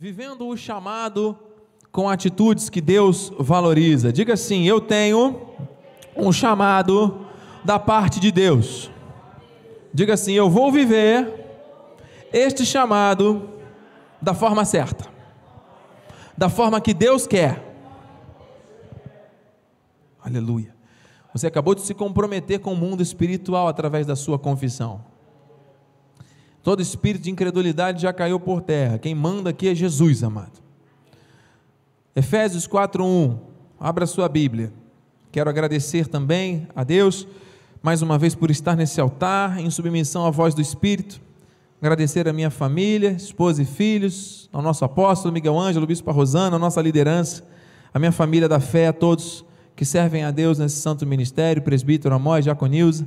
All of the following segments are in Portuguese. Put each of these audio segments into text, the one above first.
Vivendo o chamado com atitudes que Deus valoriza. Diga assim: Eu tenho um chamado da parte de Deus. Diga assim: Eu vou viver este chamado da forma certa, da forma que Deus quer. Aleluia. Você acabou de se comprometer com o mundo espiritual através da sua confissão. Todo espírito de incredulidade já caiu por terra. Quem manda aqui é Jesus, amado. Efésios 4:1. Abra sua Bíblia. Quero agradecer também a Deus mais uma vez por estar nesse altar em submissão à voz do Espírito. Agradecer a minha família, esposa e filhos, ao nosso apóstolo Miguel Ângelo, bispo Rosana, a nossa liderança, a minha família da fé, a todos que servem a Deus nesse santo ministério, presbítero Amós, Jaconilza,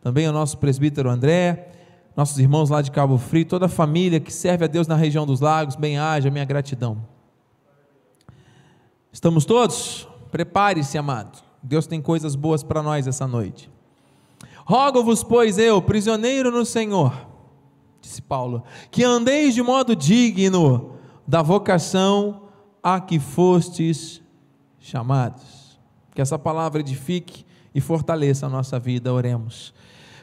também ao nosso presbítero André, nossos irmãos lá de Cabo Frio, toda a família que serve a Deus na região dos lagos, bem haja minha gratidão. Estamos todos? Prepare-se, amado. Deus tem coisas boas para nós essa noite. Rogo-vos, pois eu, prisioneiro no Senhor, disse Paulo, que andeis de modo digno da vocação a que fostes chamados. Que essa palavra edifique e fortaleça a nossa vida, oremos.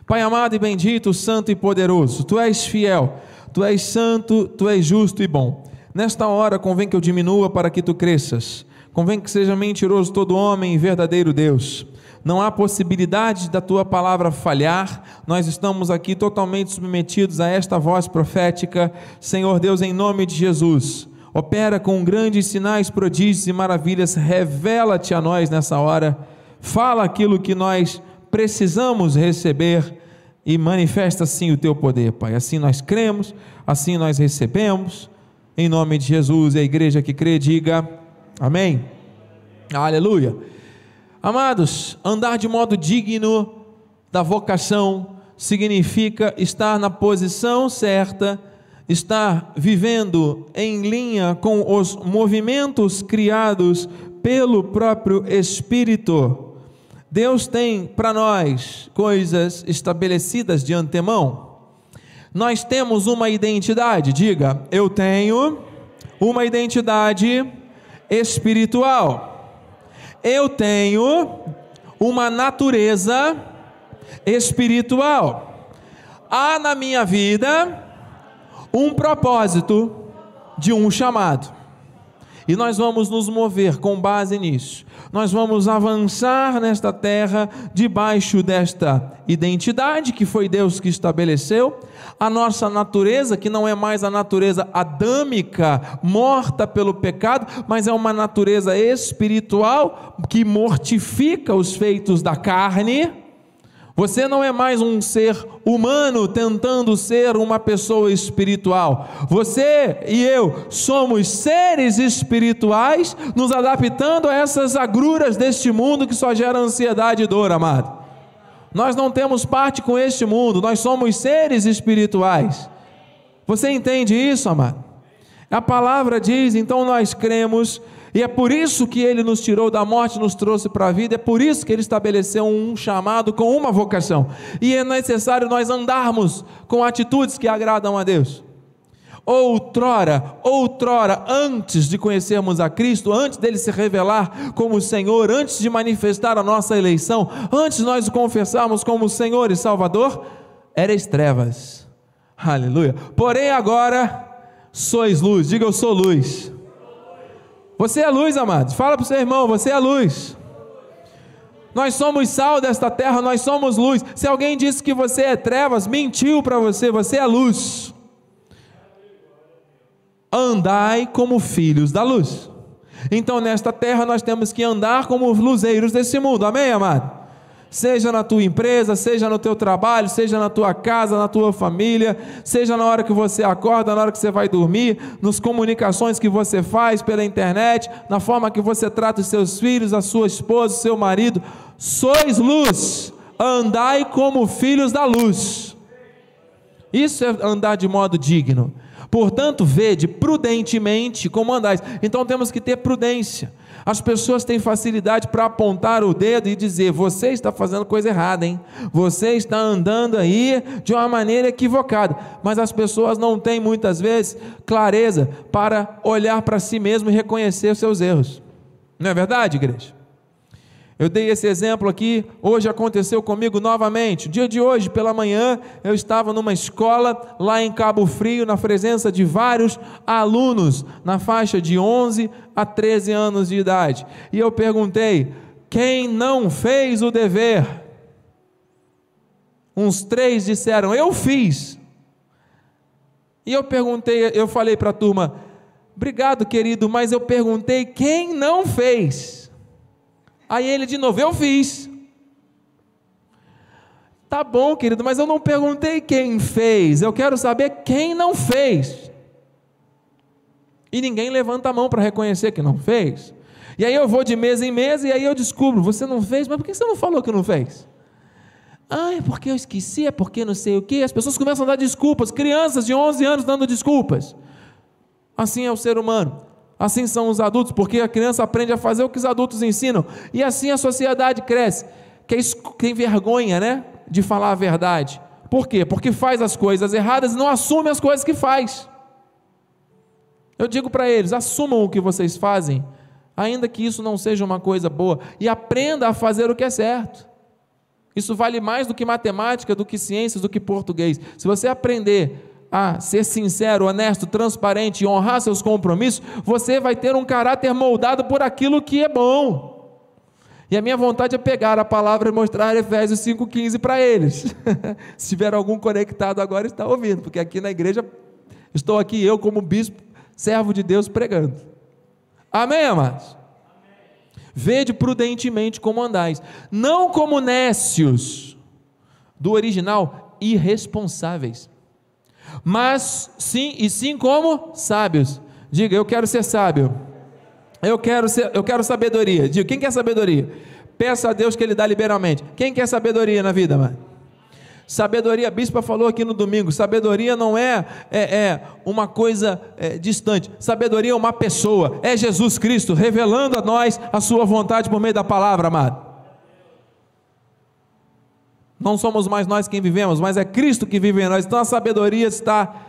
Pai amado e bendito, santo e poderoso, tu és fiel, tu és santo, tu és justo e bom. Nesta hora convém que eu diminua para que tu cresças. Convém que seja mentiroso todo homem e verdadeiro Deus. Não há possibilidade da tua palavra falhar, nós estamos aqui totalmente submetidos a esta voz profética. Senhor Deus, em nome de Jesus, opera com grandes sinais, prodígios e maravilhas, revela-te a nós nessa hora, fala aquilo que nós precisamos receber e manifesta assim o teu poder, Pai. Assim nós cremos, assim nós recebemos, em nome de Jesus. A igreja que crê, diga. Amém? Aleluia. Amados, andar de modo digno da vocação significa estar na posição certa, estar vivendo em linha com os movimentos criados pelo próprio Espírito. Deus tem para nós coisas estabelecidas de antemão. Nós temos uma identidade, diga, eu tenho uma identidade espiritual. Eu tenho uma natureza espiritual. Há na minha vida um propósito de um chamado. E nós vamos nos mover com base nisso. Nós vamos avançar nesta terra debaixo desta identidade que foi Deus que estabeleceu, a nossa natureza, que não é mais a natureza adâmica, morta pelo pecado, mas é uma natureza espiritual que mortifica os feitos da carne você não é mais um ser humano tentando ser uma pessoa espiritual. Você e eu somos seres espirituais nos adaptando a essas agruras deste mundo que só gera ansiedade e dor, amado. Nós não temos parte com este mundo, nós somos seres espirituais. Você entende isso, amado? A palavra diz, então nós cremos e é por isso que ele nos tirou da morte, nos trouxe para a vida, é por isso que ele estabeleceu um chamado com uma vocação. E é necessário nós andarmos com atitudes que agradam a Deus. Outrora, outrora, antes de conhecermos a Cristo, antes dele se revelar como Senhor, antes de manifestar a nossa eleição, antes nós o confessarmos como Senhor e Salvador, erais trevas. Aleluia. Porém agora sois luz. Diga eu sou luz. Você é luz, amados. Fala para o seu irmão, você é luz. Nós somos sal desta terra, nós somos luz. Se alguém disse que você é trevas, mentiu para você, você é luz. Andai como filhos da luz. Então, nesta terra, nós temos que andar como luzeiros desse mundo, amém, amado? Seja na tua empresa, seja no teu trabalho, seja na tua casa, na tua família, seja na hora que você acorda, na hora que você vai dormir, nas comunicações que você faz pela internet, na forma que você trata os seus filhos, a sua esposa, o seu marido, sois luz, andai como filhos da luz. Isso é andar de modo digno. Portanto, vede prudentemente como andais. Então temos que ter prudência. As pessoas têm facilidade para apontar o dedo e dizer: você está fazendo coisa errada, hein? Você está andando aí de uma maneira equivocada. Mas as pessoas não têm muitas vezes clareza para olhar para si mesmo e reconhecer os seus erros. Não é verdade, igreja? Eu dei esse exemplo aqui, hoje aconteceu comigo novamente. No dia de hoje, pela manhã, eu estava numa escola lá em Cabo Frio, na presença de vários alunos, na faixa de 11 a 13 anos de idade. E eu perguntei: quem não fez o dever? Uns três disseram: eu fiz. E eu perguntei, eu falei para a turma: obrigado, querido, mas eu perguntei quem não fez. Aí ele de novo, eu fiz. Tá bom, querido, mas eu não perguntei quem fez, eu quero saber quem não fez. E ninguém levanta a mão para reconhecer que não fez. E aí eu vou de mesa em mesa e aí eu descubro, você não fez, mas por que você não falou que não fez? Ah, é porque eu esqueci, é porque não sei o que. As pessoas começam a dar desculpas, crianças de 11 anos dando desculpas. Assim é o ser humano. Assim são os adultos, porque a criança aprende a fazer o que os adultos ensinam. E assim a sociedade cresce. Que tem vergonha, né? De falar a verdade. Por quê? Porque faz as coisas erradas e não assume as coisas que faz. Eu digo para eles: assumam o que vocês fazem, ainda que isso não seja uma coisa boa, e aprenda a fazer o que é certo. Isso vale mais do que matemática, do que ciências, do que português. Se você aprender a ser sincero, honesto, transparente e honrar seus compromissos, você vai ter um caráter moldado por aquilo que é bom. E a minha vontade é pegar a palavra e mostrar Efésios 5,15 para eles. Se tiver algum conectado agora, está ouvindo, porque aqui na igreja estou aqui eu, como bispo, servo de Deus, pregando. Amém, amados? Vede prudentemente como andais, não como nécios, do original, irresponsáveis mas sim e sim como sábios. Diga, eu quero ser sábio. Eu quero ser, eu quero sabedoria. Diga, quem quer sabedoria? Peça a Deus que ele dá liberalmente. Quem quer sabedoria na vida, mano? Sabedoria, a bispa falou aqui no domingo. Sabedoria não é, é, é uma coisa é, distante. Sabedoria é uma pessoa. É Jesus Cristo revelando a nós a sua vontade por meio da palavra, amado. Não somos mais nós quem vivemos, mas é Cristo que vive em nós. Então a sabedoria está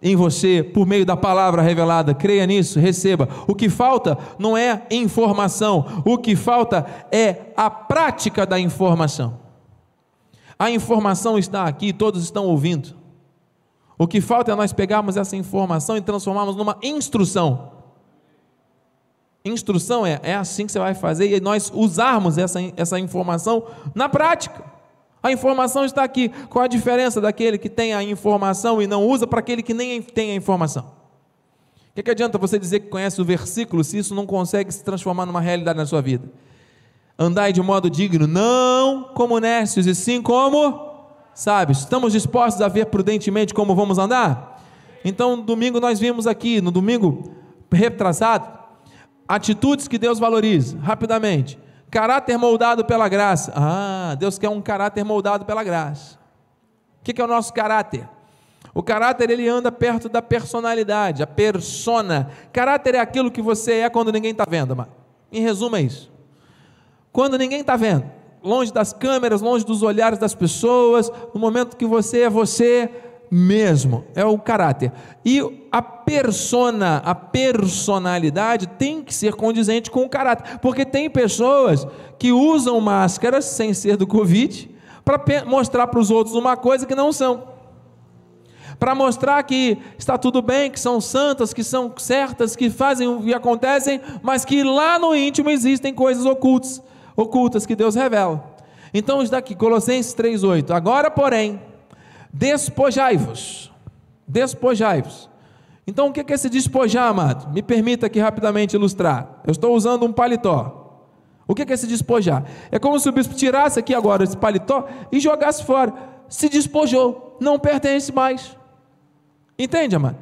em você por meio da palavra revelada. Creia nisso, receba. O que falta não é informação, o que falta é a prática da informação. A informação está aqui, todos estão ouvindo. O que falta é nós pegarmos essa informação e transformarmos numa instrução. Instrução é, é assim que você vai fazer e nós usarmos essa, essa informação na prática. A informação está aqui. Qual a diferença daquele que tem a informação e não usa para aquele que nem tem a informação? O que, que adianta você dizer que conhece o versículo se isso não consegue se transformar numa realidade na sua vida? Andai de modo digno, não como nécios, e sim como sábios. Estamos dispostos a ver prudentemente como vamos andar? Então, domingo nós vimos aqui, no domingo retrasado, atitudes que Deus valoriza, rapidamente. Caráter moldado pela graça. Ah, Deus quer um caráter moldado pela graça. O que é o nosso caráter? O caráter ele anda perto da personalidade, a persona. Caráter é aquilo que você é quando ninguém está vendo. Em resumo é isso. Quando ninguém está vendo, longe das câmeras, longe dos olhares das pessoas, no momento que você é você, mesmo, é o caráter. E a persona, a personalidade tem que ser condizente com o caráter, porque tem pessoas que usam máscaras sem ser do Covid para mostrar para os outros uma coisa que não são. Para mostrar que está tudo bem, que são santas, que são certas, que fazem e acontecem, mas que lá no íntimo existem coisas ocultas, ocultas que Deus revela. Então, está aqui, Colossenses 3,8. Agora, porém, Despojai-vos. Despojai-vos. Então, o que é esse despojar, amado? Me permita aqui rapidamente ilustrar. Eu estou usando um paletó. O que é esse despojar? É como se o bispo tirasse aqui agora esse paletó e jogasse fora. Se despojou, não pertence mais. Entende, amado?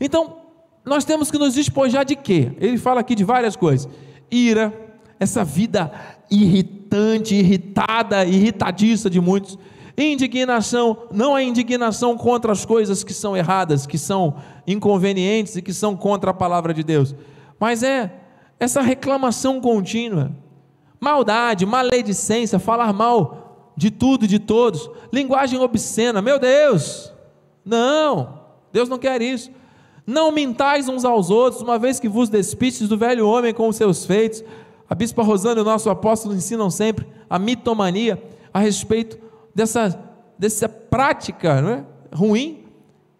Então, nós temos que nos despojar de quê? Ele fala aqui de várias coisas: ira, essa vida irritante, irritada, irritadiça de muitos Indignação não é indignação contra as coisas que são erradas, que são inconvenientes e que são contra a palavra de Deus, mas é essa reclamação contínua, maldade, maledicência, falar mal de tudo e de todos, linguagem obscena, meu Deus, não, Deus não quer isso. Não mintais uns aos outros, uma vez que vos despistes do velho homem com os seus feitos. A bispa Rosana e o nosso apóstolo ensinam sempre a mitomania a respeito dessa, dessa prática é? ruim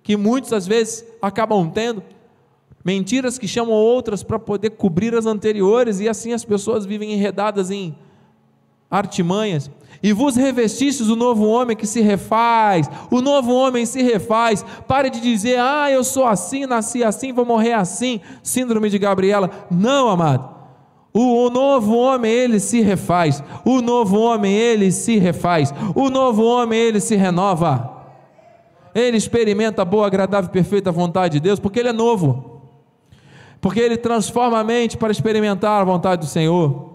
que muitos às vezes acabam tendo. Mentiras que chamam outras para poder cobrir as anteriores, e assim as pessoas vivem enredadas em artimanhas. E vos revestistes do novo homem que se refaz, o novo homem se refaz. Pare de dizer, ah, eu sou assim, nasci assim, vou morrer assim. Síndrome de Gabriela. Não, amado. O, novo homem, ele se refaz. O novo homem, ele se refaz. O novo homem, ele se renova. Ele experimenta a boa, agradável e perfeita vontade de Deus, porque ele é novo. Porque ele transforma a mente para experimentar a vontade do Senhor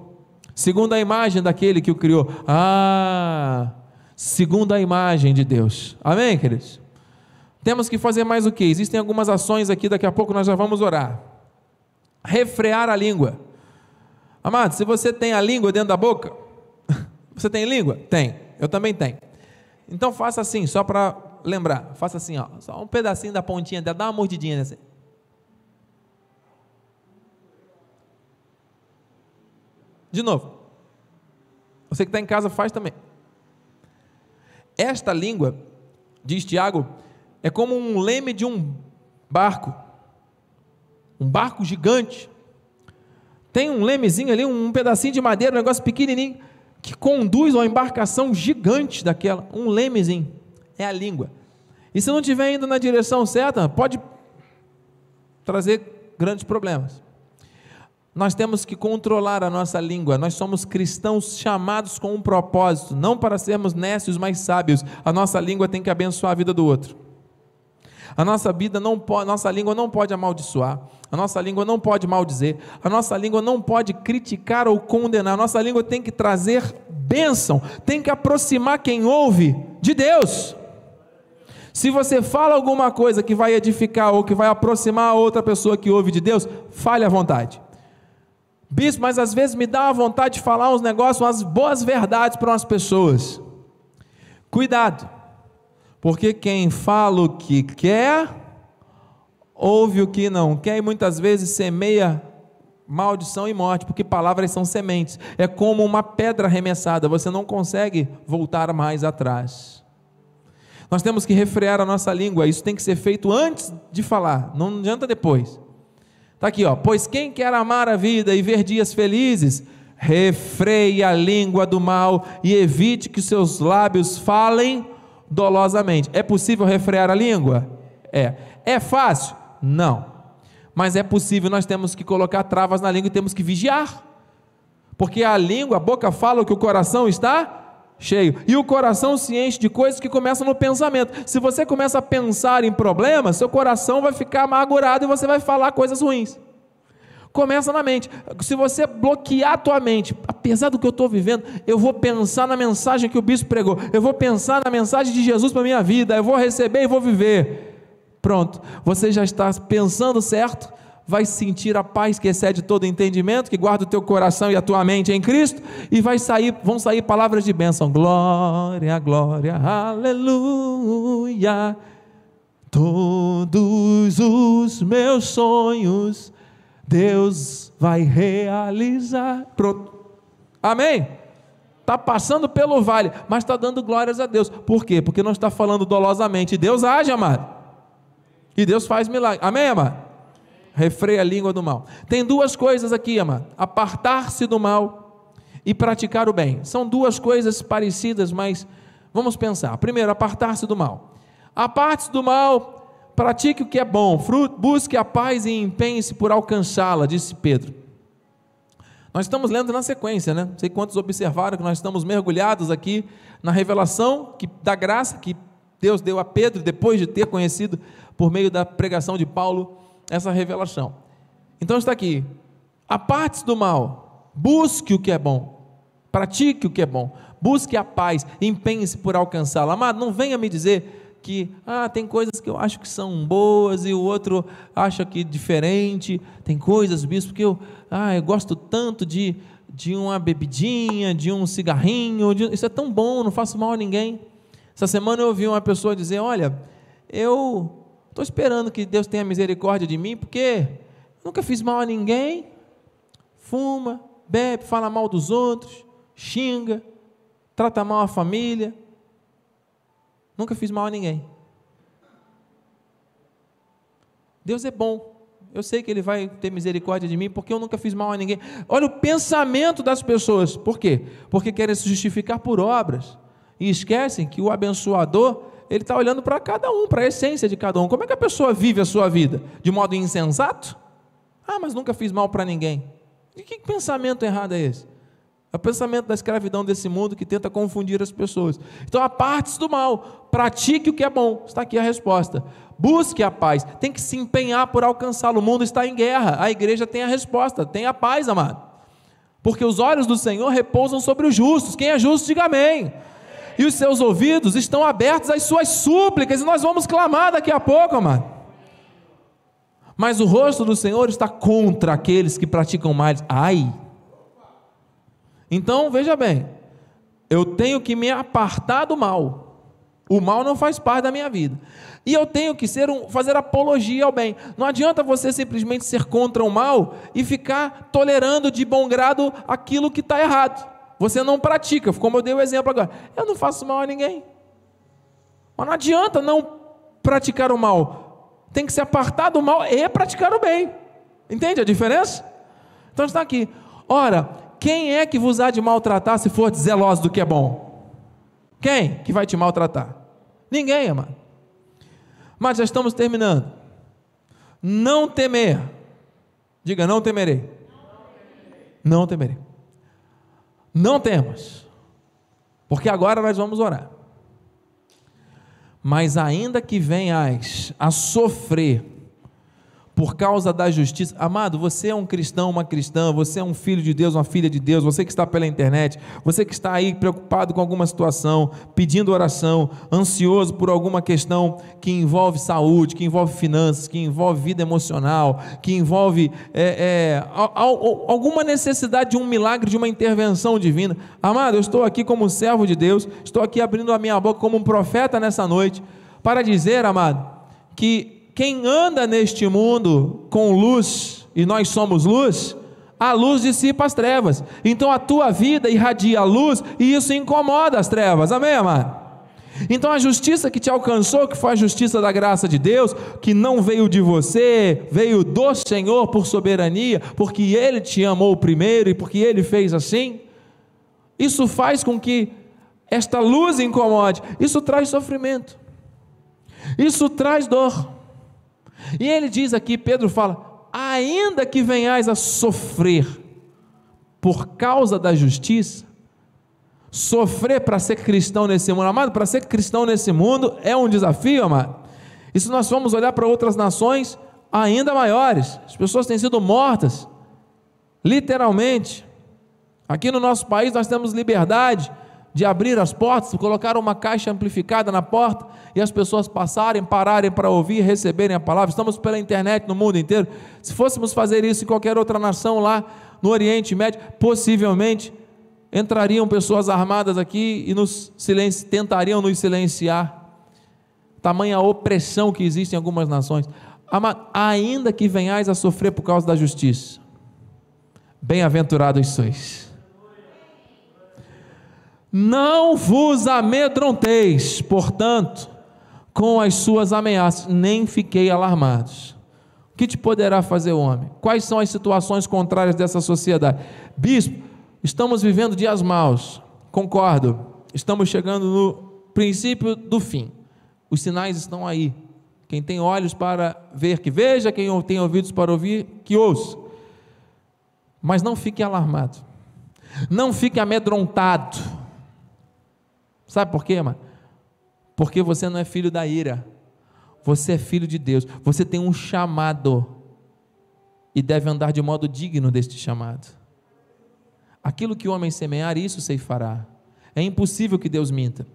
segundo a imagem daquele que o criou. Ah, segundo a imagem de Deus. Amém, queridos? Temos que fazer mais o que? Existem algumas ações aqui, daqui a pouco nós já vamos orar. Refrear a língua. Amado, se você tem a língua dentro da boca, você tem língua? Tem. Eu também tenho. Então faça assim, só para lembrar. Faça assim, ó, só um pedacinho da pontinha dela, dá uma mordidinha nessa. De novo. Você que está em casa faz também. Esta língua, diz Tiago, é como um leme de um barco. Um barco gigante. Tem um lemezinho ali, um pedacinho de madeira, um negócio pequenininho, que conduz uma embarcação gigante daquela. Um lemezinho. É a língua. E se não estiver indo na direção certa, pode trazer grandes problemas. Nós temos que controlar a nossa língua. Nós somos cristãos chamados com um propósito, não para sermos nécios, mas sábios. A nossa língua tem que abençoar a vida do outro. A nossa vida não pode, nossa língua não pode amaldiçoar. A nossa língua não pode maldizer. A nossa língua não pode criticar ou condenar. A nossa língua tem que trazer bênção, tem que aproximar quem ouve de Deus. Se você fala alguma coisa que vai edificar ou que vai aproximar a outra pessoa que ouve de Deus, fale à vontade. Bispo, mas às vezes me dá uma vontade de falar uns negócios, umas boas verdades para umas pessoas. Cuidado, porque quem fala o que quer, ouve o que não quer e muitas vezes semeia maldição e morte, porque palavras são sementes. É como uma pedra arremessada, você não consegue voltar mais atrás. Nós temos que refrear a nossa língua, isso tem que ser feito antes de falar, não adianta depois. Está aqui, ó. Pois quem quer amar a vida e ver dias felizes, refreie a língua do mal e evite que seus lábios falem dolosamente. É possível refrear a língua? É. É fácil? Não. Mas é possível, nós temos que colocar travas na língua e temos que vigiar. Porque a língua, a boca fala o que o coração está cheio. E o coração se enche de coisas que começam no pensamento. Se você começa a pensar em problemas, seu coração vai ficar amargurado e você vai falar coisas ruins. Começa na mente. Se você bloquear a tua mente, apesar do que eu estou vivendo, eu vou pensar na mensagem que o bispo pregou. Eu vou pensar na mensagem de Jesus para minha vida. Eu vou receber e vou viver. Pronto. Você já está pensando certo vai sentir a paz que excede todo entendimento, que guarda o teu coração e a tua mente em Cristo, e vai sair, vão sair palavras de bênção. Glória, glória, aleluia. Todos os meus sonhos Deus vai realizar. Pronto. Amém? Está passando pelo vale, mas está dando glórias a Deus. Por quê? Porque não está falando dolosamente. Deus age, amado. E Deus faz milagre. Amém, amado? refreia a língua do mal. Tem duas coisas aqui, amado: apartar-se do mal e praticar o bem. São duas coisas parecidas, mas vamos pensar. Primeiro, apartar-se do mal. Aparte-se do mal, pratique o que é bom, busque a paz e empenhe-se por alcançá-la, disse Pedro. Nós estamos lendo na sequência, né? Não sei quantos observaram que nós estamos mergulhados aqui na revelação que, da graça que Deus deu a Pedro depois de ter conhecido por meio da pregação de Paulo essa revelação. Então está aqui: aparte do mal, busque o que é bom, pratique o que é bom, busque a paz, empenhe-se por alcançá-la. Amado, não venha me dizer que ah, tem coisas que eu acho que são boas e o outro acha que diferente. Tem coisas, bispo, que eu, ah, eu gosto tanto de, de uma bebidinha, de um cigarrinho, de, isso é tão bom, não faço mal a ninguém. Essa semana eu ouvi uma pessoa dizer: Olha, eu estou esperando que Deus tenha misericórdia de mim, porque nunca fiz mal a ninguém. Fuma, bebe, fala mal dos outros, xinga, trata mal a família. Nunca fiz mal a ninguém. Deus é bom. Eu sei que Ele vai ter misericórdia de mim, porque eu nunca fiz mal a ninguém. Olha o pensamento das pessoas. Por quê? Porque querem se justificar por obras. E esquecem que o abençoador, ele está olhando para cada um, para a essência de cada um. Como é que a pessoa vive a sua vida? De modo insensato? Ah, mas nunca fiz mal para ninguém. E que pensamento errado é esse? É o pensamento da escravidão desse mundo que tenta confundir as pessoas. Então, aparte-se do mal, pratique o que é bom. Está aqui a resposta. Busque a paz, tem que se empenhar por alcançá-lo. O mundo está em guerra, a igreja tem a resposta, tem a paz, amado. Porque os olhos do Senhor repousam sobre os justos. Quem é justo, diga amém. E os seus ouvidos estão abertos às suas súplicas, e nós vamos clamar daqui a pouco, amado. Mas o rosto do Senhor está contra aqueles que praticam mais. Ai! Então, veja bem, eu tenho que me apartar do mal. O mal não faz parte da minha vida. E eu tenho que ser um, fazer apologia ao bem. Não adianta você simplesmente ser contra o mal e ficar tolerando de bom grado aquilo que está errado. Você não pratica, como eu dei o exemplo agora. Eu não faço mal a ninguém. Mas não adianta não praticar o mal tem que se apartar do mal e praticar o bem. Entende a diferença? Então está aqui. Ora, quem é que vos há de maltratar se for zeloso do que é bom? Quem que vai te maltratar? Ninguém, amado. Mas já estamos terminando. Não temer. Diga, não temerei. Não temerei. Não temos. Porque agora nós vamos orar mas ainda que venhas a sofrer por causa da justiça. Amado, você é um cristão, uma cristã, você é um filho de Deus, uma filha de Deus, você que está pela internet, você que está aí preocupado com alguma situação, pedindo oração, ansioso por alguma questão que envolve saúde, que envolve finanças, que envolve vida emocional, que envolve é, é, alguma necessidade de um milagre, de uma intervenção divina. Amado, eu estou aqui como servo de Deus, estou aqui abrindo a minha boca como um profeta nessa noite, para dizer, amado, que quem anda neste mundo com luz, e nós somos luz, a luz dissipa as trevas. Então a tua vida irradia a luz e isso incomoda as trevas. Amém, amado? Então a justiça que te alcançou, que foi a justiça da graça de Deus, que não veio de você, veio do Senhor por soberania, porque Ele te amou primeiro e porque Ele fez assim. Isso faz com que esta luz incomode. Isso traz sofrimento. Isso traz dor. E ele diz aqui, Pedro fala: ainda que venhais a sofrer por causa da justiça, sofrer para ser cristão nesse mundo, amado, para ser cristão nesse mundo é um desafio, amado. E se nós formos olhar para outras nações ainda maiores, as pessoas têm sido mortas, literalmente. Aqui no nosso país nós temos liberdade de abrir as portas, colocar uma caixa amplificada na porta e as pessoas passarem, pararem para ouvir, receberem a palavra. Estamos pela internet no mundo inteiro. Se fôssemos fazer isso em qualquer outra nação lá no Oriente Médio, possivelmente entrariam pessoas armadas aqui e nos silenci... tentariam nos silenciar. Tamanha opressão que existe em algumas nações. Ainda que venhais a sofrer por causa da justiça, bem-aventurados sois não vos amedronteis, portanto, com as suas ameaças, nem fiquei alarmados. O que te poderá fazer o homem? Quais são as situações contrárias dessa sociedade? Bispo, estamos vivendo dias maus, concordo. Estamos chegando no princípio do fim. Os sinais estão aí. Quem tem olhos para ver, que veja, quem tem ouvidos para ouvir, que ouça. Mas não fique alarmado, não fique amedrontado Sabe por quê, mano? Porque você não é filho da ira. Você é filho de Deus. Você tem um chamado. E deve andar de modo digno deste chamado. Aquilo que o homem semear, isso fará. É impossível que Deus minta.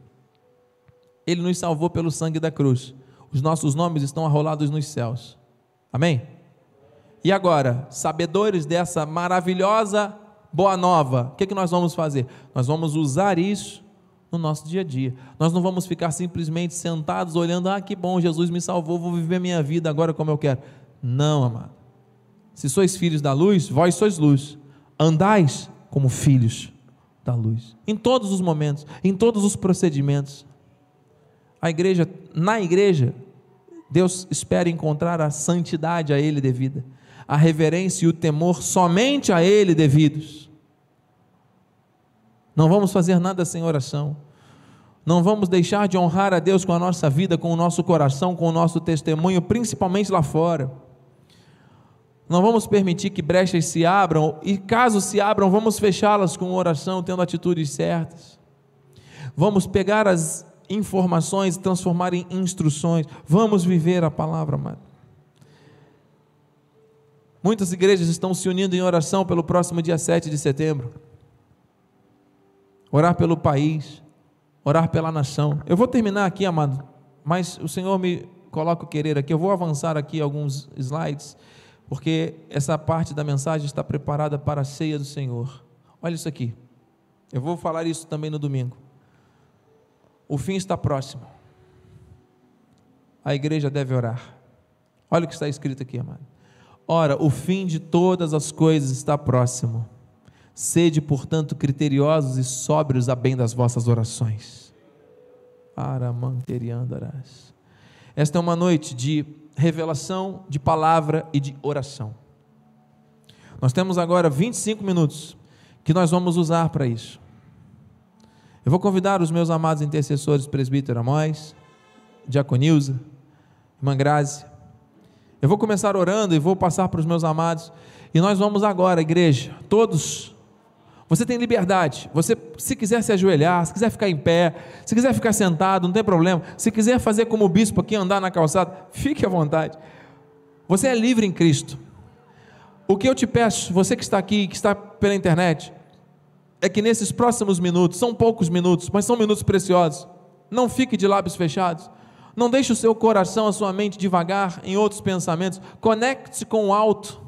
Ele nos salvou pelo sangue da cruz. Os nossos nomes estão arrolados nos céus. Amém? E agora, sabedores dessa maravilhosa boa nova, o que, é que nós vamos fazer? Nós vamos usar isso no nosso dia a dia. Nós não vamos ficar simplesmente sentados olhando, ah, que bom, Jesus me salvou, vou viver minha vida agora como eu quero. Não, amado. Se sois filhos da luz, vós sois luz. Andais como filhos da luz. Em todos os momentos, em todos os procedimentos. A igreja, na igreja, Deus espera encontrar a santidade a Ele devida, a reverência e o temor somente a Ele devidos. Não vamos fazer nada sem oração. Não vamos deixar de honrar a Deus com a nossa vida, com o nosso coração, com o nosso testemunho, principalmente lá fora. Não vamos permitir que brechas se abram, e caso se abram, vamos fechá-las com oração, tendo atitudes certas. Vamos pegar as informações e transformar em instruções. Vamos viver a palavra, amado. Muitas igrejas estão se unindo em oração pelo próximo dia 7 de setembro. Orar pelo país, orar pela nação. Eu vou terminar aqui, amado, mas o Senhor me coloca o querer aqui. Eu vou avançar aqui alguns slides porque essa parte da mensagem está preparada para a ceia do Senhor. Olha isso aqui. Eu vou falar isso também no domingo. O fim está próximo. A igreja deve orar. Olha o que está escrito aqui, amado. Ora, o fim de todas as coisas está próximo. Sede, portanto, criteriosos e sóbrios a bem das vossas orações. Aramanteriandarás. Esta é uma noite de revelação, de palavra e de oração. Nós temos agora 25 minutos que nós vamos usar para isso. Eu vou convidar os meus amados intercessores, presbítero Amós, Diaconilza, irmã Grazi. Eu vou começar orando e vou passar para os meus amados. E nós vamos agora, igreja, todos você tem liberdade. Você, se quiser se ajoelhar, se quiser ficar em pé, se quiser ficar sentado, não tem problema. Se quiser fazer como o bispo aqui, andar na calçada, fique à vontade. Você é livre em Cristo. O que eu te peço, você que está aqui, que está pela internet, é que nesses próximos minutos, são poucos minutos, mas são minutos preciosos, não fique de lábios fechados. Não deixe o seu coração, a sua mente devagar em outros pensamentos. Conecte-se com o alto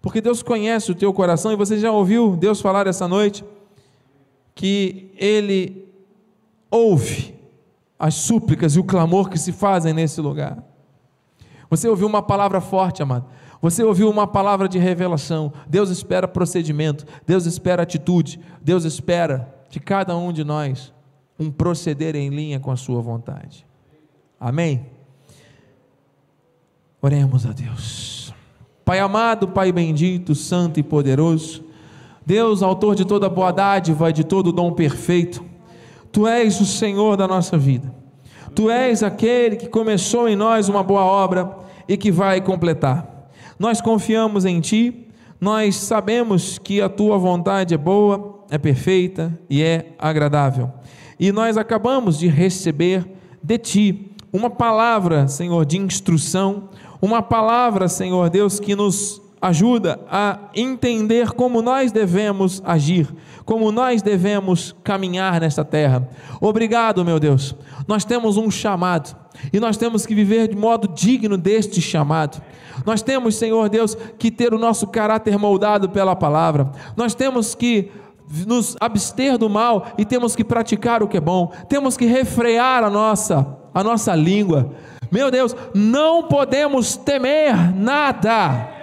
porque Deus conhece o teu coração e você já ouviu Deus falar essa noite que Ele ouve as súplicas e o clamor que se fazem nesse lugar. Você ouviu uma palavra forte, amado. Você ouviu uma palavra de revelação. Deus espera procedimento, Deus espera atitude, Deus espera de cada um de nós um proceder em linha com a sua vontade. Amém? Oremos a Deus. Pai amado, Pai bendito, santo e poderoso, Deus, autor de toda boa dádiva e de todo dom perfeito, Tu és o Senhor da nossa vida. Tu és aquele que começou em nós uma boa obra e que vai completar. Nós confiamos em Ti, nós sabemos que a Tua vontade é boa, é perfeita e é agradável. E nós acabamos de receber de Ti uma palavra, Senhor, de instrução, uma palavra, Senhor Deus, que nos ajuda a entender como nós devemos agir, como nós devemos caminhar nesta terra. Obrigado, meu Deus. Nós temos um chamado e nós temos que viver de modo digno deste chamado. Nós temos, Senhor Deus, que ter o nosso caráter moldado pela palavra. Nós temos que nos abster do mal e temos que praticar o que é bom. Temos que refrear a nossa a nossa língua. Meu Deus, não podemos temer nada.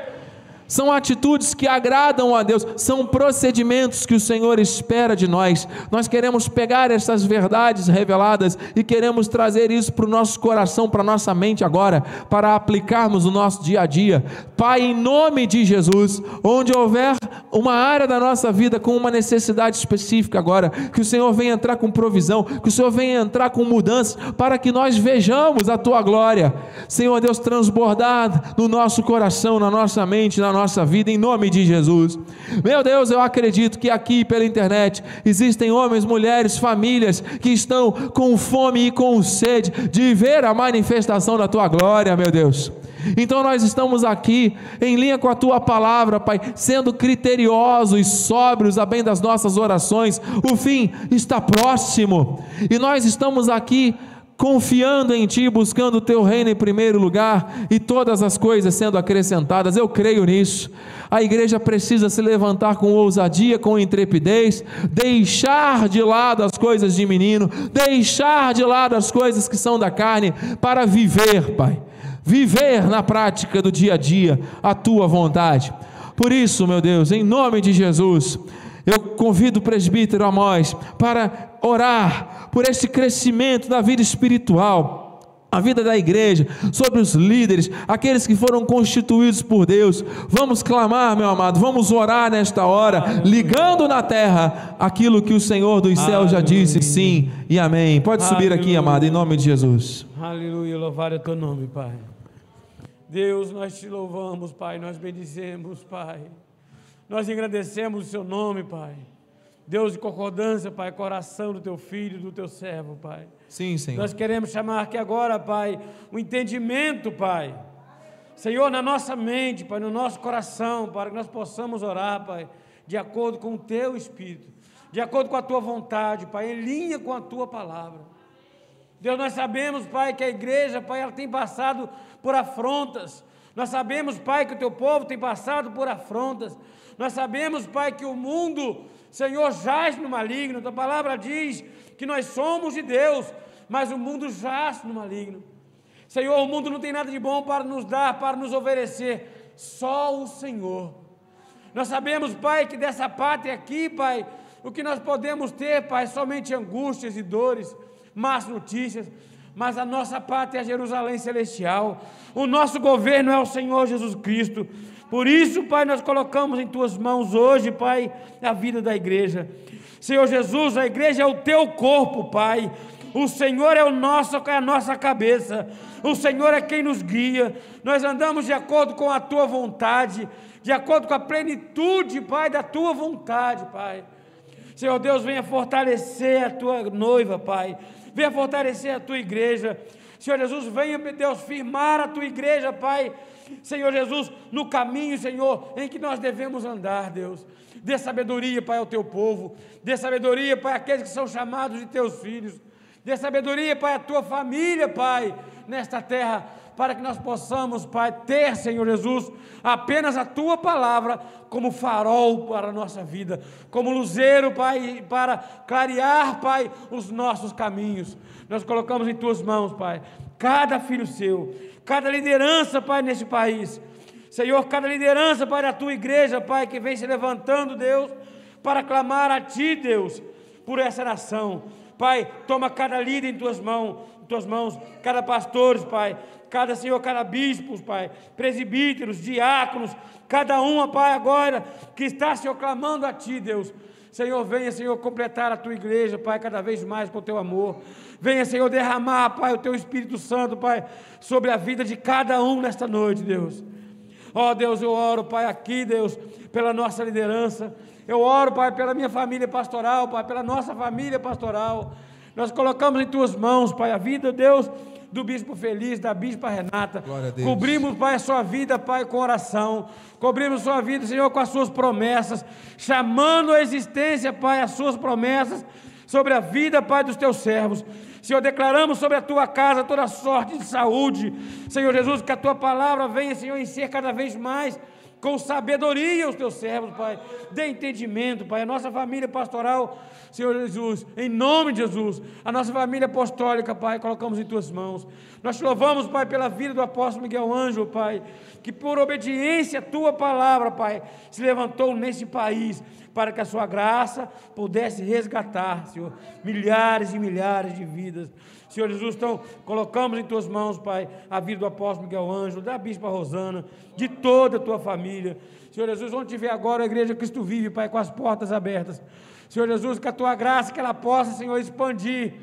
São atitudes que agradam a Deus, são procedimentos que o Senhor espera de nós. Nós queremos pegar essas verdades reveladas e queremos trazer isso para o nosso coração, para a nossa mente agora, para aplicarmos no nosso dia a dia. Pai, em nome de Jesus, onde houver uma área da nossa vida com uma necessidade específica agora, que o Senhor venha entrar com provisão, que o Senhor venha entrar com mudança, para que nós vejamos a tua glória, Senhor Deus, transbordar no nosso coração, na nossa mente, na nossa nossa vida, em nome de Jesus. Meu Deus, eu acredito que aqui pela internet existem homens, mulheres, famílias que estão com fome e com sede de ver a manifestação da tua glória, meu Deus. Então nós estamos aqui em linha com a tua palavra, Pai, sendo criteriosos e sóbrios a bem das nossas orações. O fim está próximo e nós estamos aqui confiando em Ti, buscando o Teu reino em primeiro lugar e todas as coisas sendo acrescentadas. Eu creio nisso. A igreja precisa se levantar com ousadia, com intrepidez, deixar de lado as coisas de menino, deixar de lado as coisas que são da carne, para viver, Pai viver na prática do dia a dia a tua vontade. Por isso, meu Deus, em nome de Jesus, eu convido o presbítero Amós para orar por esse crescimento da vida espiritual a vida da igreja, sobre os líderes, aqueles que foram constituídos por Deus. Vamos clamar, meu amado, vamos orar nesta hora, ligando na terra aquilo que o Senhor dos céus já disse, sim e amém. Pode subir aqui, amado, em nome de Jesus. Aleluia, louvado é teu nome, Pai. Deus, nós te louvamos, Pai, nós bendizemos, Pai. Nós engrandecemos o seu nome, Pai. Deus de concordância, Pai, coração do teu filho, do teu servo, Pai. Sim, Senhor. Nós queremos chamar que agora, Pai, o entendimento, Pai. Senhor, na nossa mente, Pai, no nosso coração, para que nós possamos orar, Pai, de acordo com o teu espírito, de acordo com a tua vontade, Pai, em linha com a tua palavra. Deus, nós sabemos, Pai, que a igreja, Pai, ela tem passado por afrontas. Nós sabemos, Pai, que o teu povo tem passado por afrontas. Nós sabemos, Pai, que o mundo, Senhor, jaz no maligno. Tua palavra diz que nós somos de Deus, mas o mundo jaz no maligno. Senhor, o mundo não tem nada de bom para nos dar, para nos oferecer, só o Senhor. Nós sabemos, Pai, que dessa pátria aqui, Pai, o que nós podemos ter, Pai, é somente angústias e dores, más notícias mas a nossa pátria é Jerusalém celestial. O nosso governo é o Senhor Jesus Cristo. Por isso, Pai, nós colocamos em tuas mãos hoje, Pai, a vida da igreja. Senhor Jesus, a igreja é o teu corpo, Pai. O Senhor é o nosso, é a nossa cabeça. O Senhor é quem nos guia. Nós andamos de acordo com a tua vontade, de acordo com a plenitude, Pai, da tua vontade, Pai. Senhor Deus, venha fortalecer a tua noiva, Pai venha fortalecer a tua igreja. Senhor Jesus, venha, Deus, firmar a tua igreja, Pai. Senhor Jesus, no caminho, Senhor, em que nós devemos andar, Deus. Dê sabedoria, Pai, ao teu povo. Dê sabedoria, Pai, àqueles que são chamados de teus filhos. Dê sabedoria, Pai, à tua família, Pai, nesta terra para que nós possamos, Pai, ter, Senhor Jesus, apenas a tua palavra como farol para a nossa vida, como luzeiro, Pai, para clarear, Pai, os nossos caminhos. Nós colocamos em tuas mãos, Pai, cada filho seu, cada liderança, Pai, neste país. Senhor, cada liderança, Pai, da tua igreja, Pai, que vem se levantando, Deus, para clamar a Ti, Deus, por essa nação. Pai, toma cada líder em tuas mãos, em tuas mãos, cada pastor, Pai, cada Senhor, cada bispo, Pai, presbíteros, diáconos, cada um, Pai, agora que está, Senhor, clamando a Ti, Deus. Senhor, venha, Senhor, completar a tua igreja, Pai, cada vez mais com o teu amor. Venha, Senhor, derramar, Pai, o teu Espírito Santo, Pai, sobre a vida de cada um nesta noite, Deus. Ó oh, Deus, eu oro, Pai, aqui, Deus, pela nossa liderança. Eu oro, Pai, pela minha família pastoral, Pai, pela nossa família pastoral. Nós colocamos em tuas mãos, Pai, a vida, Deus, do bispo Feliz, da bispa Renata. Cobrimos, Pai, a sua vida, Pai, com oração. Cobrimos sua vida, Senhor, com as suas promessas, chamando a existência, Pai, as suas promessas sobre a vida, Pai, dos teus servos. Senhor, declaramos sobre a tua casa toda sorte de saúde. Senhor Jesus, que a tua palavra venha, Senhor, em ser cada vez mais com sabedoria os teus servos, Pai. Dê entendimento, Pai. A nossa família pastoral, Senhor Jesus, em nome de Jesus, a nossa família apostólica, Pai, colocamos em tuas mãos. Nós te louvamos, Pai, pela vida do apóstolo Miguel Ângelo, Pai, que por obediência à tua palavra, Pai, se levantou nesse país para que a sua graça pudesse resgatar, Senhor, milhares e milhares de vidas. Senhor Jesus, então colocamos em tuas mãos, Pai, a vida do apóstolo Miguel Ângelo, da bispa Rosana, de toda a tua família. Senhor Jesus, onde tiver agora a igreja Cristo vive, Pai, com as portas abertas. Senhor Jesus, que a tua graça, que ela possa, Senhor, expandir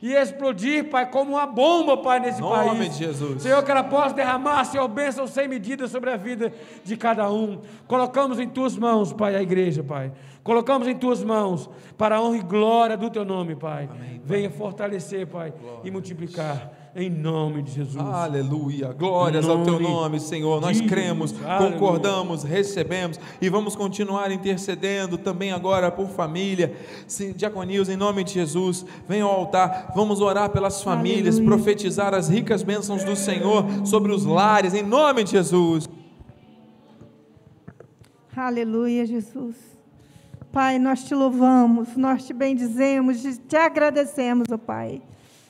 e explodir, Pai, como uma bomba, Pai, nesse Nome país. de Jesus. Senhor, que ela possa derramar, Senhor, bênção sem medida sobre a vida de cada um. Colocamos em tuas mãos, Pai, a igreja, Pai. Colocamos em tuas mãos para a honra e glória do teu nome, Pai. Venha fortalecer, Pai, e multiplicar. Em nome de Jesus. Aleluia, glórias ao teu nome Senhor. Nós de cremos, Jesus. Aleluia. concordamos, recebemos e vamos continuar intercedendo também agora por família. Sim, Diaconils, em nome de Jesus, venha ao altar. Vamos orar pelas famílias, Aleluia. profetizar as ricas bênçãos do Senhor sobre os lares, em nome de Jesus. Aleluia, Jesus. Pai, nós te louvamos, nós te bendizemos, te- agradecemos, ó Pai.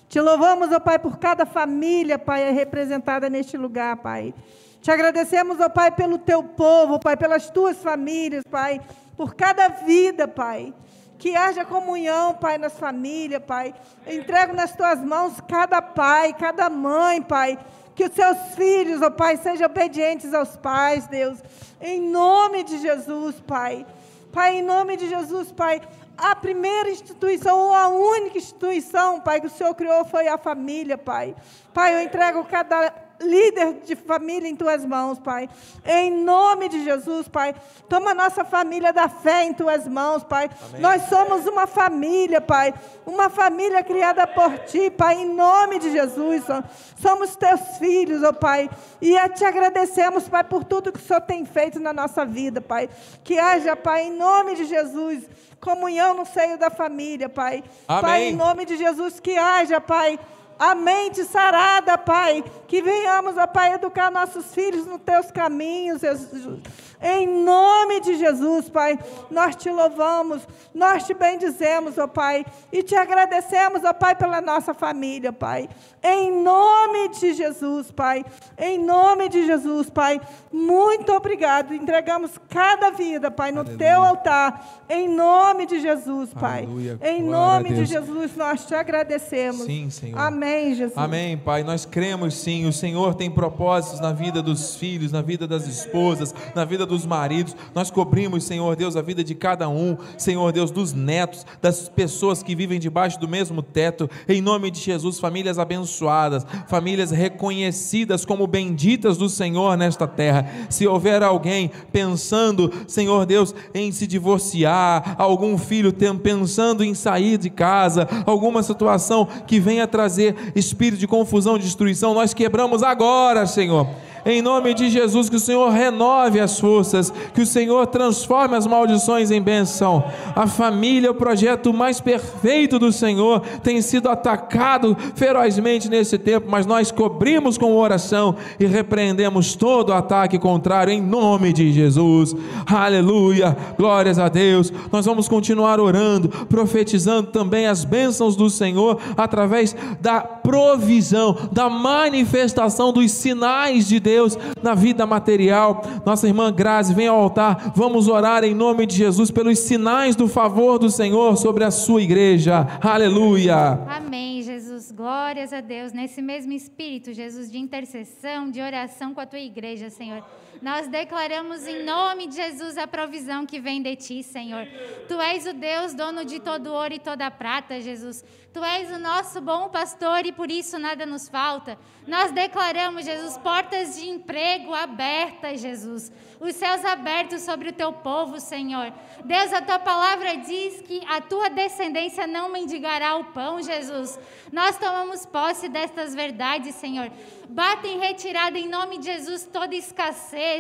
Te louvamos, ó Pai, por cada família, Pai, representada neste lugar, Pai. Te agradecemos, ó Pai, pelo teu povo, Pai, pelas tuas famílias, Pai, por cada vida, Pai. Que haja comunhão, Pai, nas famílias, Pai. Entrego nas tuas mãos cada pai, cada mãe, Pai. Que os seus filhos, ó Pai, sejam obedientes aos pais, Deus. Em nome de Jesus, Pai. Pai, em nome de Jesus, Pai. A primeira instituição, ou a única instituição, Pai, que o Senhor criou foi a família, Pai. Pai, eu entrego cada líder de família em tuas mãos, Pai. Em nome de Jesus, Pai. Toma nossa família da fé em tuas mãos, Pai. Nós somos uma família, Pai. Uma família criada por ti, Pai. Em nome de Jesus, ó. somos teus filhos, ó Pai. E te agradecemos, Pai, por tudo que o Senhor tem feito na nossa vida, Pai. Que haja, Pai, em nome de Jesus. Comunhão no seio da família, Pai. Amém. Pai, em nome de Jesus, que haja, Pai, a mente sarada, Pai. Que venhamos, ó Pai, educar nossos filhos nos teus caminhos, Jesus. Em nome de Jesus, Pai, nós te louvamos, nós te bendizemos, ó Pai, e te agradecemos, ó Pai, pela nossa família, Pai. Em nome de Jesus, Pai. Em nome de Jesus, Pai. Muito obrigado. Entregamos cada vida, Pai, no Aleluia. teu altar. Em nome de Jesus, Pai. Aleluia. Em Glória nome de. Jesus, nós te agradecemos. Sim, Senhor. Amém, Jesus. Amém, Pai. Nós cremos sim. O Senhor tem propósitos na vida dos filhos, na vida das esposas, na vida dos maridos. Nós cobrimos, Senhor Deus, a vida de cada um, Senhor Deus, dos netos, das pessoas que vivem debaixo do mesmo teto. Em nome de Jesus, famílias abençoadas, famílias reconhecidas como benditas do Senhor nesta terra. Se houver alguém pensando, Senhor Deus, em se divorciar, algum filho pensando em sair de casa, alguma situação que venha trazer espírito de confusão, de destruição, nós quebramos agora, Senhor. Em nome de Jesus, que o Senhor renove as forças, que o Senhor transforme as maldições em benção. A família, o projeto mais perfeito do Senhor, tem sido atacado ferozmente nesse tempo, mas nós cobrimos com oração e repreendemos todo ataque contrário em nome de Jesus. Aleluia, glórias a Deus. Nós vamos continuar orando, profetizando também as bênçãos do Senhor através da provisão, da manifestação dos sinais de Deus na vida material. Nossa irmã Grazi, vem ao altar. Vamos orar em nome de Jesus pelos sinais do favor do Senhor sobre a sua igreja. Aleluia. Amém, Jesus. Glórias a Deus. Nesse mesmo espírito, Jesus, de intercessão, de oração com a tua igreja, Senhor. Nós declaramos em nome de Jesus a provisão que vem de ti, Senhor. Tu és o Deus, dono de todo ouro e toda prata, Jesus. Tu és o nosso bom pastor e por isso nada nos falta. Nós declaramos, Jesus, portas de emprego abertas, Jesus. Os céus abertos sobre o teu povo, Senhor. Deus, a tua palavra diz que a tua descendência não mendigará o pão, Jesus. Nós tomamos posse destas verdades, Senhor. Bata em retirada em nome de Jesus toda escassez.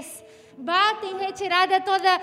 Bata em retirada toda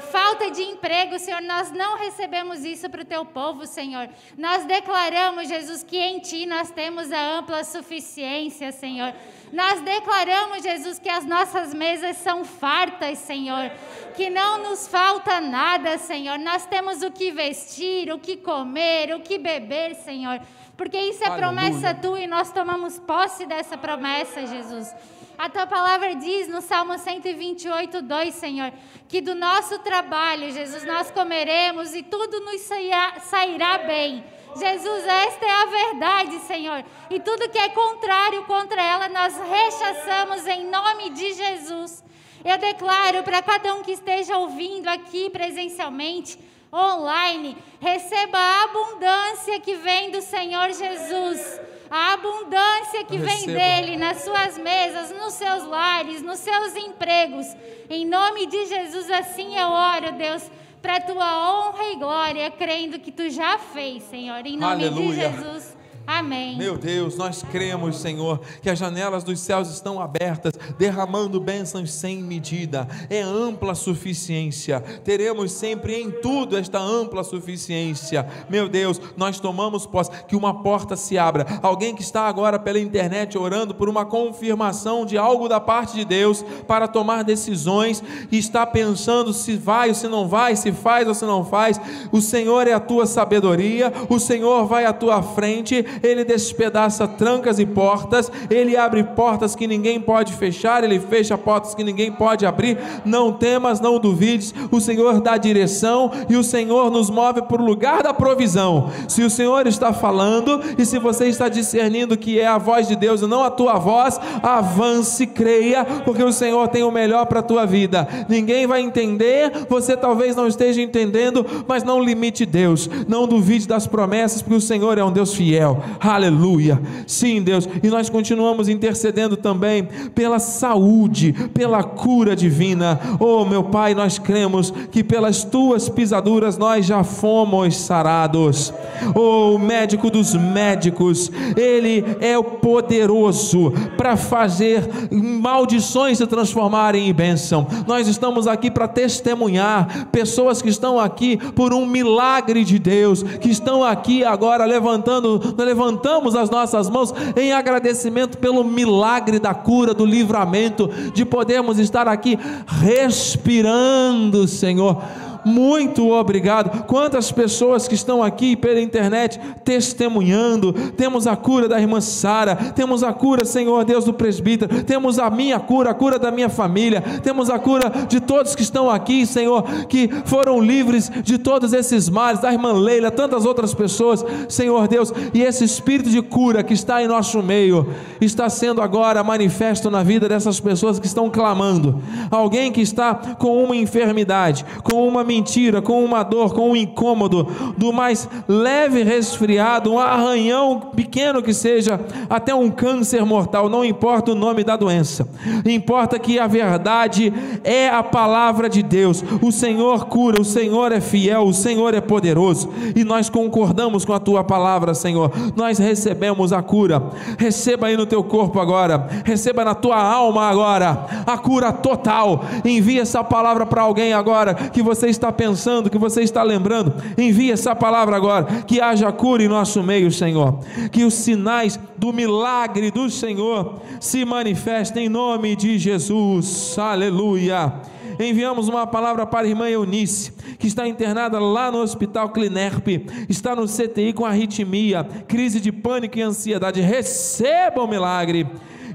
falta de emprego, Senhor. Nós não recebemos isso para o teu povo, Senhor. Nós declaramos, Jesus, que em ti nós temos a ampla suficiência, Senhor. Nós declaramos, Jesus, que as nossas mesas são fartas, Senhor. Que não nos falta nada, Senhor. Nós temos o que vestir, o que comer, o que beber, Senhor. Porque isso é Aleluia. promessa tua e nós tomamos posse dessa promessa, Jesus. A tua palavra diz no Salmo 128, 2, Senhor, que do nosso trabalho, Jesus, nós comeremos e tudo nos sairá, bem. Jesus, esta é a verdade, Senhor. E tudo que é contrário contra ela, nós rechaçamos em nome de Jesus. Eu declaro para cada um que esteja ouvindo aqui presencialmente, online. Receba a abundância que vem do Senhor Jesus. A abundância que vem dele nas suas mesas, nos seus lares, nos seus empregos. Em nome de Jesus, assim eu oro, Deus, para tua honra e glória, crendo que tu já fez, Senhor. Em nome Aleluia. de Jesus. Amém. Meu Deus, nós cremos, Senhor, que as janelas dos céus estão abertas, derramando bênçãos sem medida. É ampla suficiência. Teremos sempre em tudo esta ampla suficiência. Meu Deus, nós tomamos posse que uma porta se abra. Alguém que está agora pela internet orando por uma confirmação de algo da parte de Deus para tomar decisões e está pensando se vai ou se não vai, se faz ou se não faz. O Senhor é a tua sabedoria, o Senhor vai à tua frente, ele despedaça trancas e portas, ele abre portas que ninguém pode fechar, ele fecha portas que ninguém pode abrir. Não temas, não duvides, o Senhor dá direção e o Senhor nos move para o lugar da provisão. Se o Senhor está falando e se você está discernindo que é a voz de Deus e não a tua voz, avance, creia, porque o Senhor tem o melhor para a tua vida. Ninguém vai entender, você talvez não esteja entendendo, mas não limite Deus, não duvide das promessas, porque o Senhor é um Deus fiel. Aleluia. Sim, Deus. E nós continuamos intercedendo também pela saúde, pela cura divina. Oh, meu Pai, nós cremos que pelas tuas pisaduras nós já fomos sarados. Oh, o médico dos médicos, ele é o poderoso para fazer maldições se transformarem em bênção. Nós estamos aqui para testemunhar pessoas que estão aqui por um milagre de Deus, que estão aqui agora levantando, nós levantamos as nossas mãos em agradecimento pelo milagre da cura, do livramento, de podermos estar aqui respirando, Senhor. Muito obrigado. Quantas pessoas que estão aqui pela internet testemunhando. Temos a cura da irmã Sara, temos a cura, Senhor Deus, do presbítero, temos a minha cura, a cura da minha família, temos a cura de todos que estão aqui, Senhor, que foram livres de todos esses males, da irmã Leila, tantas outras pessoas, Senhor Deus, e esse espírito de cura que está em nosso meio está sendo agora manifesto na vida dessas pessoas que estão clamando. Alguém que está com uma enfermidade, com uma mentira, com uma dor, com um incômodo, do mais leve resfriado, um arranhão pequeno que seja, até um câncer mortal, não importa o nome da doença, importa que a verdade é a palavra de Deus. O Senhor cura, o Senhor é fiel, o Senhor é poderoso, e nós concordamos com a tua palavra, Senhor. Nós recebemos a cura. Receba aí no teu corpo agora, receba na tua alma agora a cura total. Envia essa palavra para alguém agora que você está pensando, que você está lembrando, envie essa palavra agora, que haja cura em nosso meio, Senhor, que os sinais do milagre do Senhor se manifestem em nome de Jesus, aleluia. Enviamos uma palavra para a irmã Eunice, que está internada lá no Hospital Clinerp, está no CTI com arritmia, crise de pânico e ansiedade. Receba o milagre.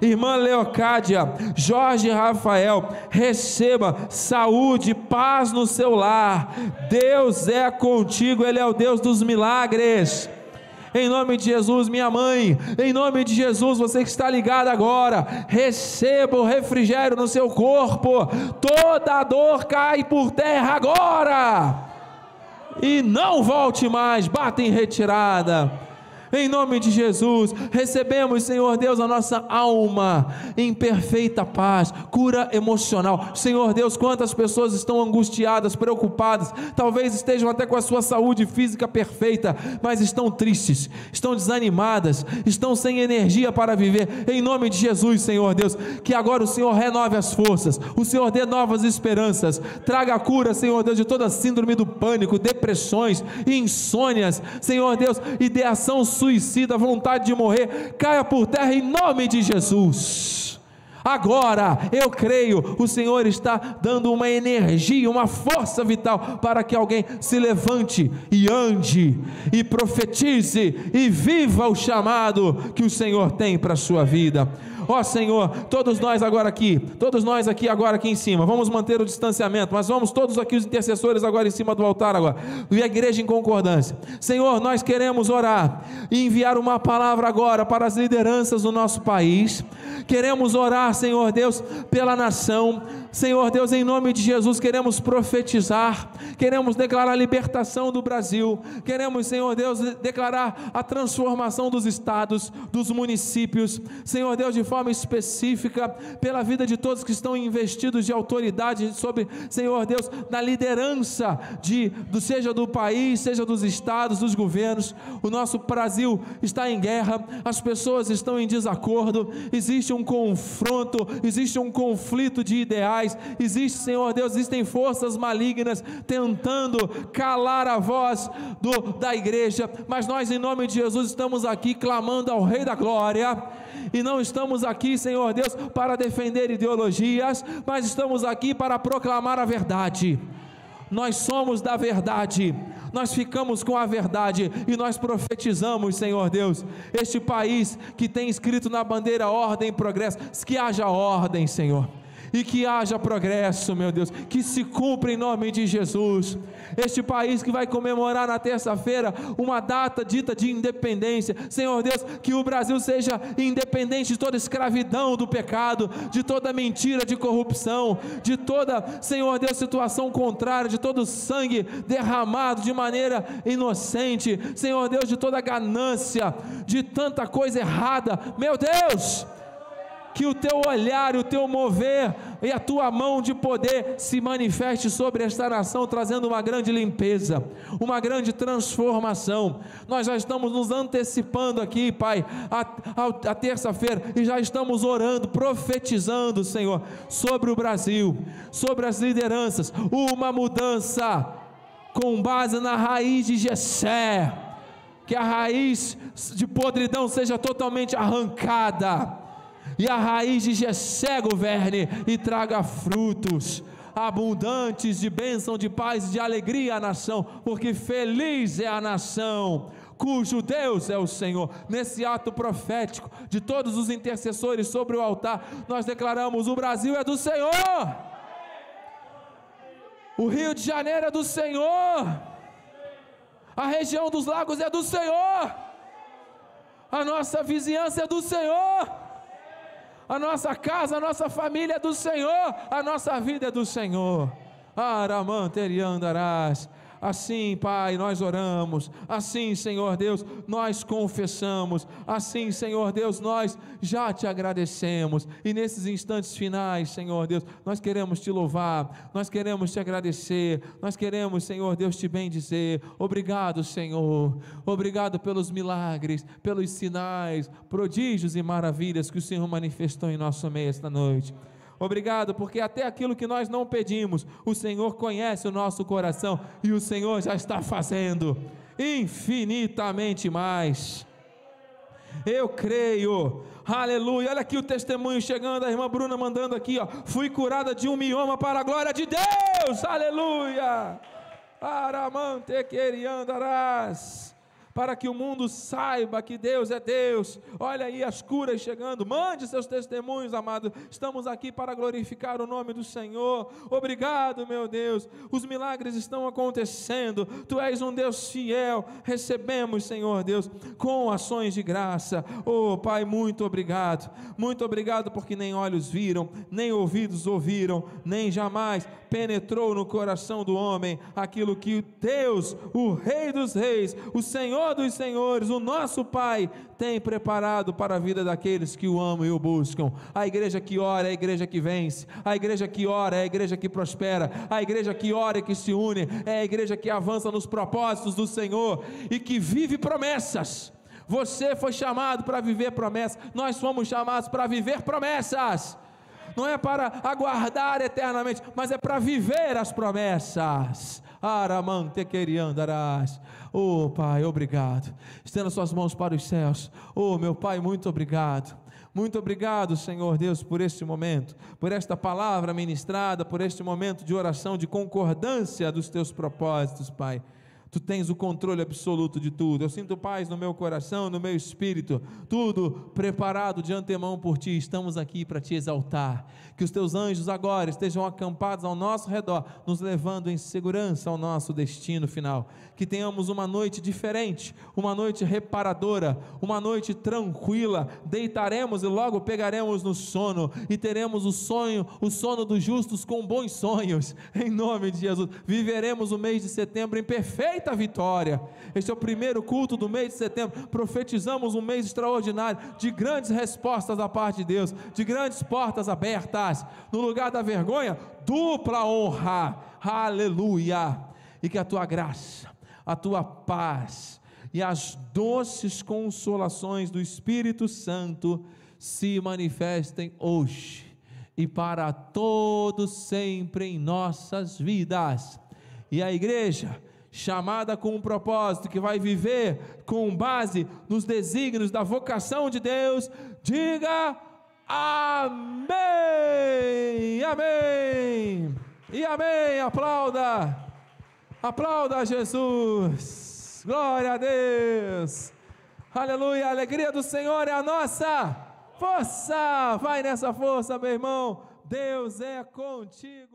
Irmã Leocádia, Jorge Rafael, receba saúde, paz no seu lar. Deus é contigo, Ele é o Deus dos milagres. Em nome de Jesus, minha mãe, em nome de Jesus, você que está ligado agora, receba o refrigério no seu corpo, toda dor cai por terra agora, e não volte mais, bata em retirada em nome de Jesus, recebemos, Senhor Deus, a nossa alma em perfeita paz, cura emocional. Senhor Deus, quantas pessoas estão angustiadas, preocupadas, talvez estejam até com a sua saúde física perfeita, mas estão tristes, estão desanimadas, estão sem energia para viver. Em nome de Jesus, Senhor Deus, que agora o Senhor renove as forças, o Senhor dê novas esperanças, traga a cura, Senhor Deus, de toda síndrome do pânico, depressões, insônias, Senhor Deus, ideação suicida, vontade de morrer, caia por terra em nome de Jesus. Agora, eu creio, o Senhor está dando uma energia, uma força vital para que alguém se levante e ande, e profetize, e viva o chamado que o Senhor tem para a sua vida. Ó Senhor, todos nós agora aqui, todos nós aqui agora aqui em cima, vamos manter o distanciamento, mas vamos todos aqui os intercessores agora em cima do altar agora, e a igreja em concordância. Senhor, nós queremos orar e enviar uma palavra agora para as lideranças do nosso país. Queremos orar, Senhor Deus, pela nação. Senhor Deus, em nome de Jesus, queremos profetizar, queremos declarar a libertação do Brasil, queremos, Senhor Deus, declarar a transformação dos estados, dos municípios, Senhor Deus, de forma específica, pela vida de todos que estão investidos de autoridade sobre, Senhor Deus, na liderança de, do, seja do país, seja dos estados, dos governos. O nosso Brasil está em guerra, as pessoas estão em desacordo, existe um confronto, existe um conflito de ideais existe, Senhor Deus, existem forças malignas tentando calar a voz do, da igreja, mas nós, em nome de Jesus, estamos aqui clamando ao Rei da Glória, e não estamos aqui, Senhor Deus, para defender ideologias, mas estamos aqui para proclamar a verdade. Nós somos da verdade, nós ficamos com a verdade e nós profetizamos, Senhor Deus, este país que tem escrito na bandeira ordem e progresso, que haja ordem, Senhor e que haja progresso, meu Deus, que se cumpra em nome de Jesus. Este país que vai comemorar na terça-feira uma data dita de independência, Senhor Deus, que o Brasil seja independente de toda escravidão do pecado, de toda mentira, de corrupção, de toda, Senhor Deus, situação contrária, de todo sangue derramado de maneira inocente, Senhor Deus, de toda ganância, de tanta coisa errada, meu Deus que o teu olhar, o teu mover e a tua mão de poder se manifeste sobre esta nação, trazendo uma grande limpeza, uma grande transformação. Nós já estamos nos antecipando aqui, Pai, a, a, terça-feira e já estamos orando, profetizando, Senhor, sobre o Brasil, sobre as lideranças, uma mudança com base na raiz de Jessé. Que a raiz de podridão seja totalmente arrancada e a raiz de Jessé governe e traga frutos abundantes de bênção, de paz e de alegria à nação, porque feliz é a nação cujo Deus é o Senhor. Nesse ato profético de todos os intercessores sobre o altar, nós declaramos: o Brasil é do Senhor, o Rio de Janeiro é do Senhor, a região dos lagos é do Senhor, a nossa vizinhança é do Senhor a nossa casa, a nossa família é do Senhor, a nossa vida é do Senhor. Aramanteriandarás. Assim, Pai, nós oramos. Assim, Senhor Deus, nós confessamos. Assim, Senhor Deus, nós já te agradecemos. E nesses instantes finais, Senhor Deus, nós queremos te louvar, nós queremos te agradecer, nós queremos, Senhor Deus, te bendizer. Obrigado, Senhor. Obrigado pelos milagres, pelos sinais, prodígios e maravilhas que o Senhor manifestou em nosso meio esta noite. Obrigado, porque até aquilo que nós não pedimos, o Senhor conhece o nosso coração e o Senhor já está fazendo infinitamente mais. Eu creio, aleluia. Olha aqui o testemunho chegando, a irmã Bruna mandando aqui, ó. Fui curada de um mioma para a glória de Deus, aleluia. Aramante queriandarás para que o mundo saiba que Deus é Deus. Olha aí as curas chegando. Mande seus testemunhos, amado. Estamos aqui para glorificar o nome do Senhor. Obrigado, meu Deus. Os milagres estão acontecendo. Tu és um Deus fiel. Recebemos, Senhor Deus, com ações de graça. Oh, Pai, muito obrigado. Muito obrigado porque nem olhos viram, nem ouvidos ouviram, nem jamais penetrou no coração do homem aquilo que Deus, o Rei dos Reis, o Senhor dos Senhores, o nosso Pai, tem preparado para a vida daqueles que o amam e o buscam. A igreja que ora é a igreja que vence, a igreja que ora é a igreja que prospera, a igreja que ora e que se une, é a igreja que avança nos propósitos do Senhor e que vive promessas. Você foi chamado para viver promessas, nós fomos chamados para viver promessas não é para aguardar eternamente, mas é para viver as promessas. Aramante queriandarás. Oh Pai, obrigado. Estenda suas mãos para os céus. Oh meu Pai, muito obrigado. Muito obrigado, Senhor Deus, por este momento, por esta palavra ministrada, por este momento de oração, de concordância dos teus propósitos, Pai. Tu tens o controle absoluto de tudo. Eu sinto paz no meu coração, no meu espírito, tudo preparado de antemão por ti. Estamos aqui para te exaltar. Que os teus anjos agora estejam acampados ao nosso redor, nos levando em segurança ao nosso destino final. Que tenhamos uma noite diferente, uma noite reparadora, uma noite tranquila. Deitaremos e logo pegaremos no sono e teremos o sonho, o sono dos justos com bons sonhos. Em nome de Jesus, viveremos o mês de setembro em perfeita perfeita vitória. Este é o primeiro culto do mês de setembro. Profetizamos um mês extraordinário de grandes respostas da parte de Deus, de grandes portas abertas. No lugar da vergonha, dupla honra. Aleluia. E que a tua graça, a tua paz e as doces consolações do Espírito Santo se manifestem hoje e para todos sempre em nossas vidas. E a igreja chamada com um propósito, que vai viver com base nos desígnios da vocação de Deus, diga amém, amém, e amém, aplauda, aplauda Jesus, glória a Deus, aleluia, a alegria do Senhor é a nossa força, vai nessa força, meu irmão, Deus é contigo.